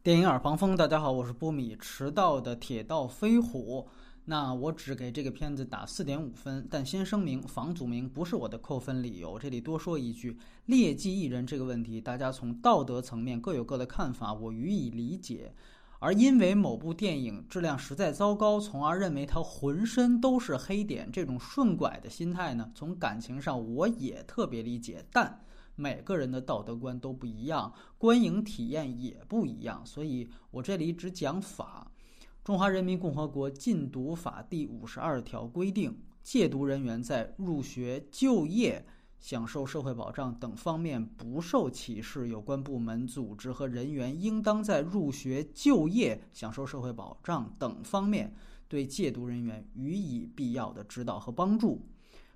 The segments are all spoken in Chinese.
电影耳旁风，大家好，我是波米。迟到的铁道飞虎，那我只给这个片子打四点五分。但先声明，房祖名不是我的扣分理由。这里多说一句，劣迹艺人这个问题，大家从道德层面各有各的看法，我予以理解。而因为某部电影质量实在糟糕，从而认为它浑身都是黑点，这种顺拐的心态呢，从感情上我也特别理解，但。每个人的道德观都不一样，观影体验也不一样，所以我这里只讲法。中华人民共和国禁毒法第五十二条规定，戒毒人员在入学、就业、享受社会保障等方面不受歧视。有关部门、组织和人员应当在入学、就业、享受社会保障等方面对戒毒人员予以必要的指导和帮助。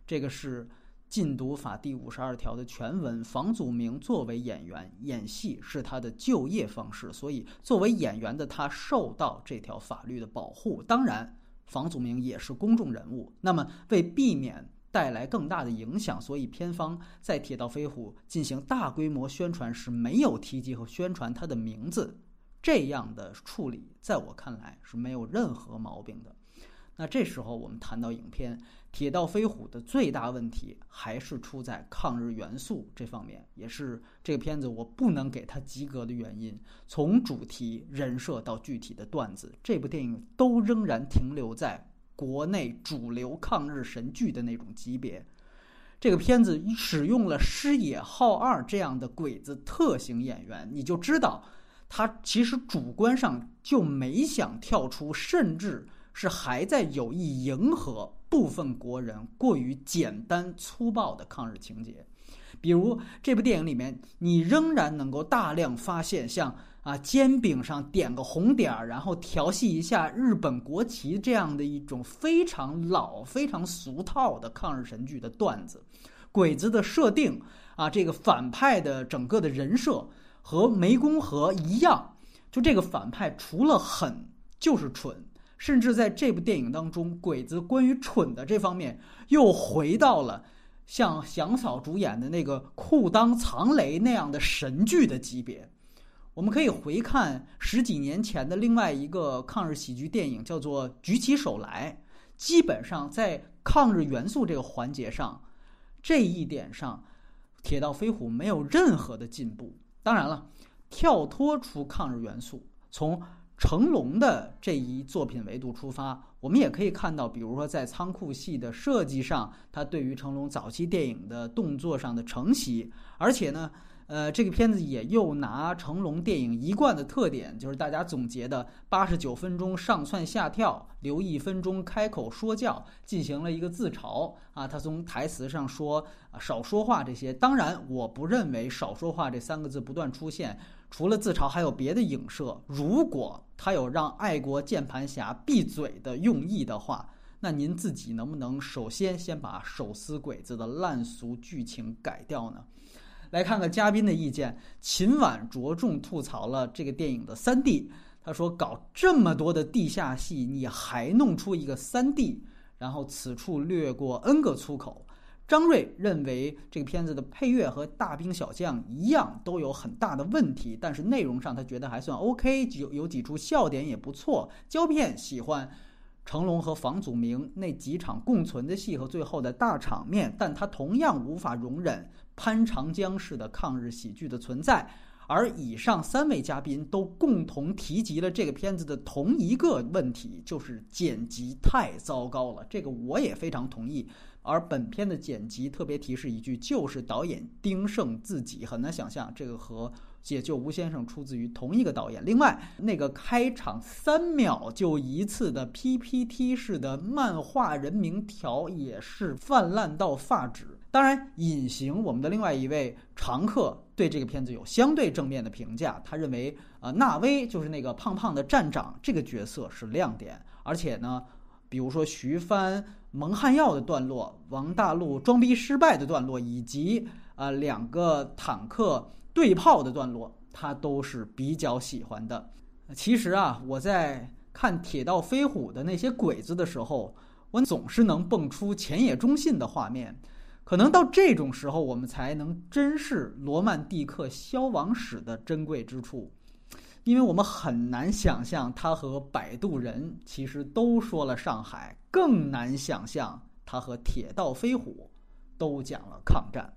这个是。禁毒法第五十二条的全文，房祖名作为演员演戏是他的就业方式，所以作为演员的他受到这条法律的保护。当然，房祖名也是公众人物，那么为避免带来更大的影响，所以片方在《铁道飞虎》进行大规模宣传时没有提及和宣传他的名字。这样的处理，在我看来是没有任何毛病的。那这时候我们谈到影片《铁道飞虎》的最大问题，还是出在抗日元素这方面，也是这个片子我不能给它及格的原因。从主题、人设到具体的段子，这部电影都仍然停留在国内主流抗日神剧的那种级别。这个片子使用了师野浩二这样的鬼子特型演员，你就知道他其实主观上就没想跳出，甚至。是还在有意迎合部分国人过于简单粗暴的抗日情节，比如这部电影里面，你仍然能够大量发现像啊煎饼上点个红点儿，然后调戏一下日本国旗这样的一种非常老、非常俗套的抗日神剧的段子。鬼子的设定啊，这个反派的整个的人设和湄公河一样，就这个反派除了狠就是蠢。甚至在这部电影当中，鬼子关于蠢的这方面又回到了像祥嫂主演的那个《裤裆藏雷》那样的神剧的级别。我们可以回看十几年前的另外一个抗日喜剧电影，叫做《举起手来》。基本上在抗日元素这个环节上，这一点上，《铁道飞虎》没有任何的进步。当然了，跳脱出抗日元素，从成龙的这一作品维度出发，我们也可以看到，比如说在仓库戏的设计上，他对于成龙早期电影的动作上的承袭，而且呢，呃，这个片子也又拿成龙电影一贯的特点，就是大家总结的八十九分钟上蹿下跳，留一分钟开口说教，进行了一个自嘲啊。他从台词上说少说话这些，当然我不认为少说话这三个字不断出现。除了自嘲，还有别的影射。如果他有让爱国键盘侠闭嘴的用意的话，那您自己能不能首先先把手撕鬼子的烂俗剧情改掉呢？来看看嘉宾的意见。秦晚着重吐槽了这个电影的三 D，他说：“搞这么多的地下戏，你还弄出一个三 D？” 然后此处略过 N 个粗口。张瑞认为这个片子的配乐和《大兵小将》一样都有很大的问题，但是内容上他觉得还算 OK，有有几处笑点也不错。胶片喜欢成龙和房祖名那几场共存的戏和最后的大场面，但他同样无法容忍潘长江式的抗日喜剧的存在。而以上三位嘉宾都共同提及了这个片子的同一个问题，就是剪辑太糟糕了。这个我也非常同意。而本片的剪辑特别提示一句，就是导演丁晟自己。很难想象这个和《解救吴先生》出自于同一个导演。另外，那个开场三秒就一次的 PPT 式的漫画人名条也是泛滥到发指。当然，隐形我们的另外一位常客对这个片子有相对正面的评价，他认为啊，纳威就是那个胖胖的站长这个角色是亮点，而且呢。比如说徐帆蒙汗药的段落，王大陆装逼失败的段落，以及啊两个坦克对炮的段落，他都是比较喜欢的。其实啊，我在看《铁道飞虎》的那些鬼子的时候，我总是能蹦出前野忠信的画面。可能到这种时候，我们才能珍视罗曼蒂克消亡史的珍贵之处。因为我们很难想象他和摆渡人其实都说了上海，更难想象他和铁道飞虎都讲了抗战。